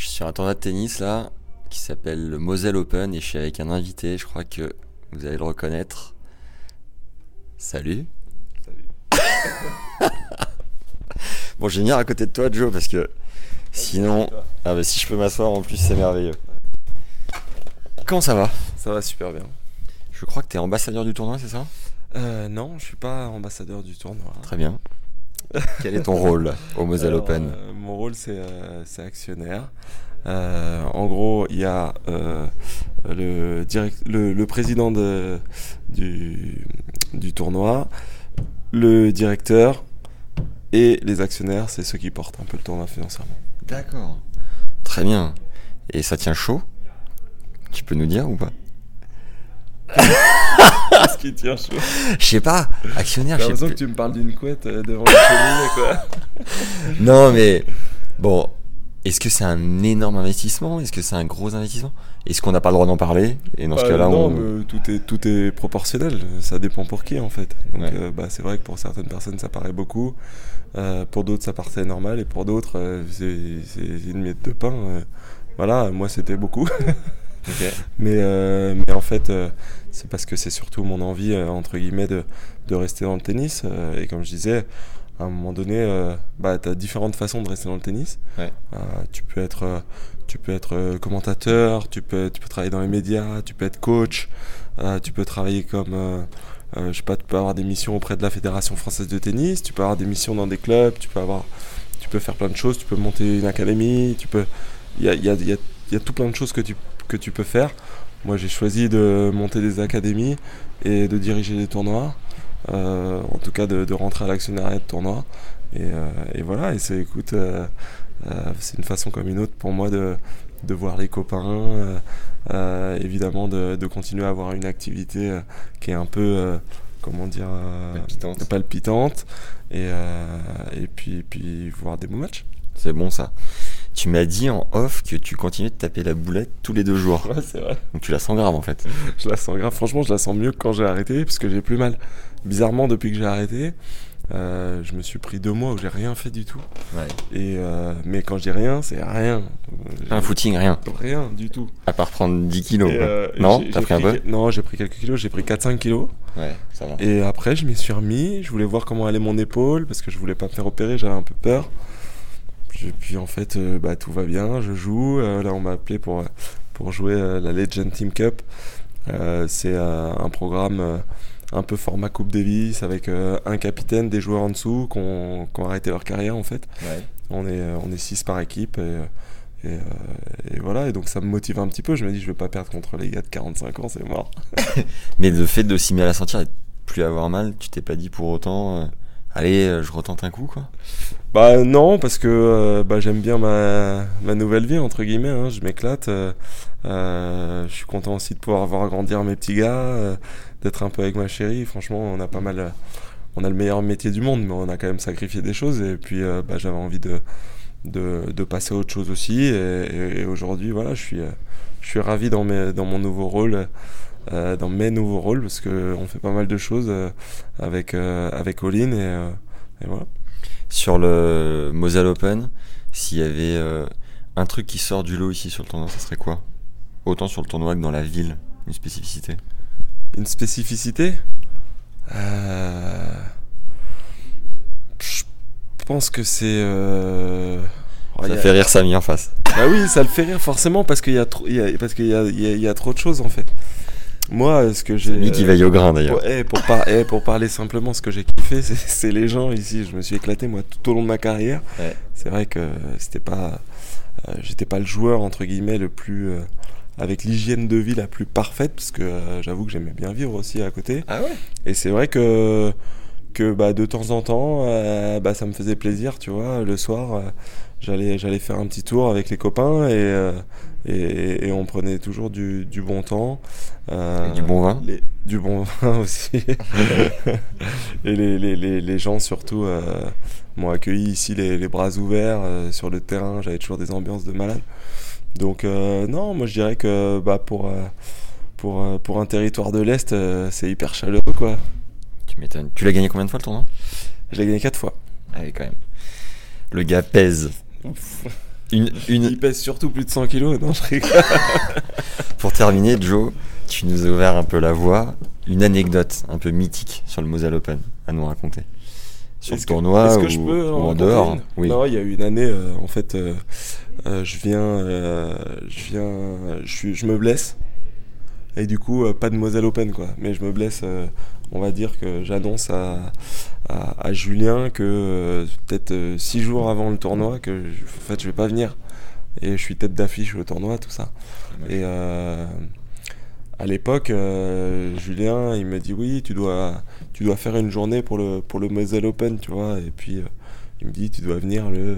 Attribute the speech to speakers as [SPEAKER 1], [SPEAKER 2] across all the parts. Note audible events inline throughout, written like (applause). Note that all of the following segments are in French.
[SPEAKER 1] Je suis sur un tournoi de tennis là qui s'appelle le Moselle Open et je suis avec un invité, je crois que vous allez le reconnaître. Salut. Salut. (laughs) bon, je vais venir à côté de toi, Joe, parce que sinon, ah bah, si je peux m'asseoir en plus, c'est merveilleux. Comment ça va?
[SPEAKER 2] Ça va super bien.
[SPEAKER 1] Je crois que tu es ambassadeur du tournoi, c'est ça?
[SPEAKER 2] Euh, Non, je suis pas ambassadeur du tournoi.
[SPEAKER 1] Très bien. (laughs) Quel est ton rôle au Moselle Open
[SPEAKER 2] euh, Mon rôle, c'est euh, actionnaire. Euh, en gros, il y a euh, le, direct, le, le, président de, du, du tournoi, le directeur et les actionnaires, c'est ceux qui portent un peu le tournoi financièrement.
[SPEAKER 1] D'accord. Très bien. Et ça tient chaud? Tu peux nous dire ou pas? (laughs) (laughs)
[SPEAKER 2] Qu'est-ce qui tient chaud
[SPEAKER 1] Je sais pas, actionnaire.
[SPEAKER 2] J'ai l'impression que tu me parles d'une couette euh, devant la cheminée, quoi. (laughs)
[SPEAKER 1] non, mais bon, est-ce que c'est un énorme investissement? Est-ce que c'est un gros investissement? Est-ce qu'on n'a pas le droit d'en parler? Et dans ce
[SPEAKER 2] euh,
[SPEAKER 1] cas-là, on...
[SPEAKER 2] mais tout est tout est proportionnel. Ça dépend pour qui en fait. Donc, ouais. euh, bah, c'est vrai que pour certaines personnes, ça paraît beaucoup. Euh, pour d'autres, ça paraît normal, et pour d'autres, euh, c'est une miette de pain. voilà, moi, c'était beaucoup. (laughs) Mais, euh, mais en fait, euh, c'est parce que c'est surtout mon envie, euh, entre guillemets, de, de rester dans le tennis. euh, et comme je disais, à un moment donné, euh, bah, tu as différentes façons de rester dans le tennis.
[SPEAKER 1] Ouais.
[SPEAKER 2] Euh, tu peux être, euh, tu peux être euh, commentateur, tu peux, tu peux travailler dans les médias, tu peux être coach, euh, tu peux travailler comme, euh, euh, je sais pas, tu peux avoir des missions auprès de la Fédération française de tennis, tu peux avoir des missions dans des clubs, tu peux avoir, tu peux faire plein de choses, tu peux monter une académie, tu peux, il y a, y a, y a tout plein de choses que tu, que tu peux faire. Moi, j'ai choisi de monter des académies et de diriger des tournois. Euh, en tout cas, de, de rentrer à l'actionnariat de tournoi. Et, euh, et, voilà, et c'est, écoute, euh, c'est une façon comme une autre pour moi de, de voir les copains, évidemment de, de, continuer à avoir une activité qui est un peu, comment dire,
[SPEAKER 1] palpitante,
[SPEAKER 2] palpitante et, et puis, puis voir des beaux matchs.
[SPEAKER 1] C'est bon ça. Tu m'as dit en off que tu continuais de taper la boulette tous les deux jours.
[SPEAKER 2] Ouais, c'est vrai.
[SPEAKER 1] Donc tu la sens grave en fait.
[SPEAKER 2] je la sens grave. Franchement, je la sens mieux que quand j'ai arrêté parce que j'ai plus mal. Bizarrement, depuis que j'ai arrêté, euh, je me suis pris deux mois où j'ai rien fait du tout.
[SPEAKER 1] Ouais.
[SPEAKER 2] Et euh, mais quand je dis rien, c'est rien.
[SPEAKER 1] Un footing, rien.
[SPEAKER 2] Rien du tout.
[SPEAKER 1] À part prendre 10 kilos.
[SPEAKER 2] Euh,
[SPEAKER 1] non, t'as pris,
[SPEAKER 2] pris,
[SPEAKER 1] un peu?
[SPEAKER 2] Non, j'ai pris quelques kilos. J'ai pris 4-5 kilos.
[SPEAKER 1] Ouais, ça va.
[SPEAKER 2] Et après, je m'y suis remis. Je voulais voir comment allait mon épaule parce que je voulais pas me faire opérer. J'avais un peu peur. Et puis en fait, euh, bah, tout va bien, je joue. Euh, là, on m'a appelé pour, pour jouer euh, la Legend Team Cup. c'est un programme un peu format Coupe Davis avec un capitaine, des joueurs en dessous qui ont, arrêté leur carrière en fait.
[SPEAKER 1] Ouais.
[SPEAKER 2] On est, on est six par équipe et, et, et, voilà. Et donc ça me motive un petit peu. Je me dis, je vais pas perdre contre les gars de 45 ans, c'est mort. (laughs)
[SPEAKER 1] Mais le fait de s'y mettre à la sentir et de plus avoir mal, tu t'es pas dit pour autant allez, je retente un coup, quoi
[SPEAKER 2] Bah non, parce que euh, bah, j'aime bien ma, ma nouvelle vie, entre guillemets, hein, je m'éclate. Euh, euh, je suis content aussi de pouvoir voir grandir mes petits gars, d'être un peu avec ma chérie. Franchement, on a pas mal... on a le meilleur métier du monde, mais on a quand même sacrifié des choses. Et puis, bah, j'avais envie de, de, de, passer à autre chose aussi. Et, et, et aujourd'hui, voilà, je suis, je suis ravi dans, mes, dans mon nouveau rôle. Euh, dans mes nouveaux rôles parce que on fait pas mal de choses euh, avec euh, avec Olin et, et, voilà.
[SPEAKER 1] Sur le Moselle Open, s'il y avait un truc qui sort du lot ici sur le tournoi, ça serait quoi? Autant sur le tournoi que dans la ville, une spécificité?
[SPEAKER 2] Une spécificité? Je pense que c'est
[SPEAKER 1] ça fait rire Samy en face.
[SPEAKER 2] Bah oui, ça le fait rire forcément parce qu'il y a trop, il y a, parce qu'il y a, il y, a, il y a trop de choses en fait. Moi, ce que j'ai.
[SPEAKER 1] lui qui veille au grain d'ailleurs.
[SPEAKER 2] Pour, par, eh, pour parler simplement, ce que j'ai kiffé, (laughs) c'est les gens ici. Je me suis éclaté moi tout au long de ma carrière.
[SPEAKER 1] Ouais.
[SPEAKER 2] C'est vrai que c'était pas, euh, j'étais pas le joueur entre guillemets le plus euh, avec l'hygiène de vie la plus parfaite parce que euh, j'avoue que j'aimais bien vivre aussi à côté.
[SPEAKER 1] Ah ouais?
[SPEAKER 2] Et c'est vrai que que bah, de temps en temps, euh, bah, ça me faisait plaisir, tu vois. Le soir, euh, j'allais, j'allais faire un petit tour avec les copains et, euh, et, et on prenait toujours du, du bon temps.
[SPEAKER 1] Et du bon vin
[SPEAKER 2] les- Du bon (laughs) vin aussi. (laughs) et les, les, les, les gens surtout m'ont accueilli ici les, les bras ouverts sur le terrain. J'avais toujours des ambiances de malade. Donc non, moi je dirais que bah, pour, pour, pour un territoire de l'Est, c'est hyper chaleureux quoi.
[SPEAKER 1] Tu m'étonnes. Tu l'as gagné combien de fois le tournoi?
[SPEAKER 2] Je l'ai gagné quatre fois.
[SPEAKER 1] Ah oui, quand même. Le gars pèse. Une, une...
[SPEAKER 2] Il pèse surtout plus de 100 kilos. Non, je rigole. (laughs)
[SPEAKER 1] Pour terminer, Joe, tu nous as ouvert un peu la voie. Une anecdote un peu mythique sur le Moselle Open à nous raconter. Sur le
[SPEAKER 2] que-
[SPEAKER 1] tournoi ou,
[SPEAKER 2] que je peux
[SPEAKER 1] ou en dehors? Oui.
[SPEAKER 2] Non, il y a eu une année, euh, en fait, euh, euh, je viens, je viens, je me blesse. Et du coup, euh, pas de Moselle Open, quoi. Mais je me blesse, euh, on va dire que j'annonce à, à, à Julien que euh, peut-être six jours avant le tournoi, que je- en fait, je vais pas venir. Et je suis tête d'affiche au tournoi, tout ça. Et à l'époque, euh, Julien, il me dit oui, tu dois, tu dois faire une journée pour le, pour le Moselle Open, tu vois. Et puis, euh, il me dit, tu dois venir le,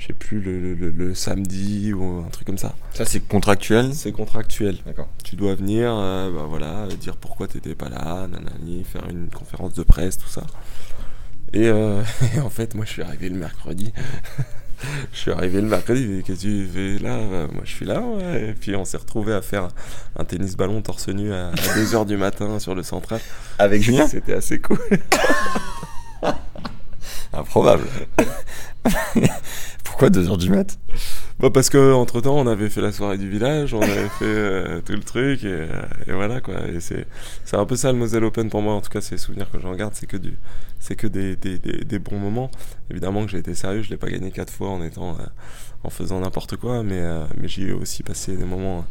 [SPEAKER 2] je sais plus, le, le- le- le samedi ou un truc comme ça.
[SPEAKER 1] Ça, c'est contractuel
[SPEAKER 2] C'est contractuel.
[SPEAKER 1] D'accord.
[SPEAKER 2] Tu dois venir, euh, bah voilà, dire pourquoi t'étais pas là, nanani, faire une conférence de presse, tout ça. Et, euh, (laughs) et en fait, moi, je suis arrivé le mercredi. (laughs) je suis arrivé le mercredi, qu'est-ce que tu fais là? Bah, Moi, je suis là, ouais. Et puis, on s'est retrouvé à faire un tennis ballon torse nu à, 2h du matin sur le central.
[SPEAKER 1] Avec Julien?
[SPEAKER 2] C'était assez cool. (laughs)
[SPEAKER 1] Improbable. Pourquoi 2h du mat?
[SPEAKER 2] Bah parce que entre temps on avait fait la soirée du village, on avait fait euh, tout le truc et, euh, et voilà quoi. Et c'est c'est un peu ça le Moselle Open pour moi. En tout cas, c'est les souvenirs que j'en garde, c'est que du c'est que des, des, des, des bons moments. Évidemment que j'ai été sérieux, je l'ai pas gagné quatre fois en étant euh, en faisant n'importe quoi, mais euh, mais j'y ai aussi passé des moments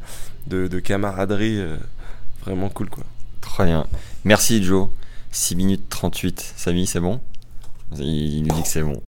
[SPEAKER 2] de, de camaraderie euh, vraiment cool quoi.
[SPEAKER 1] Très bien. Merci Joe. 6 minutes 38. Samy, c'est bon? Il nous dit que c'est bon.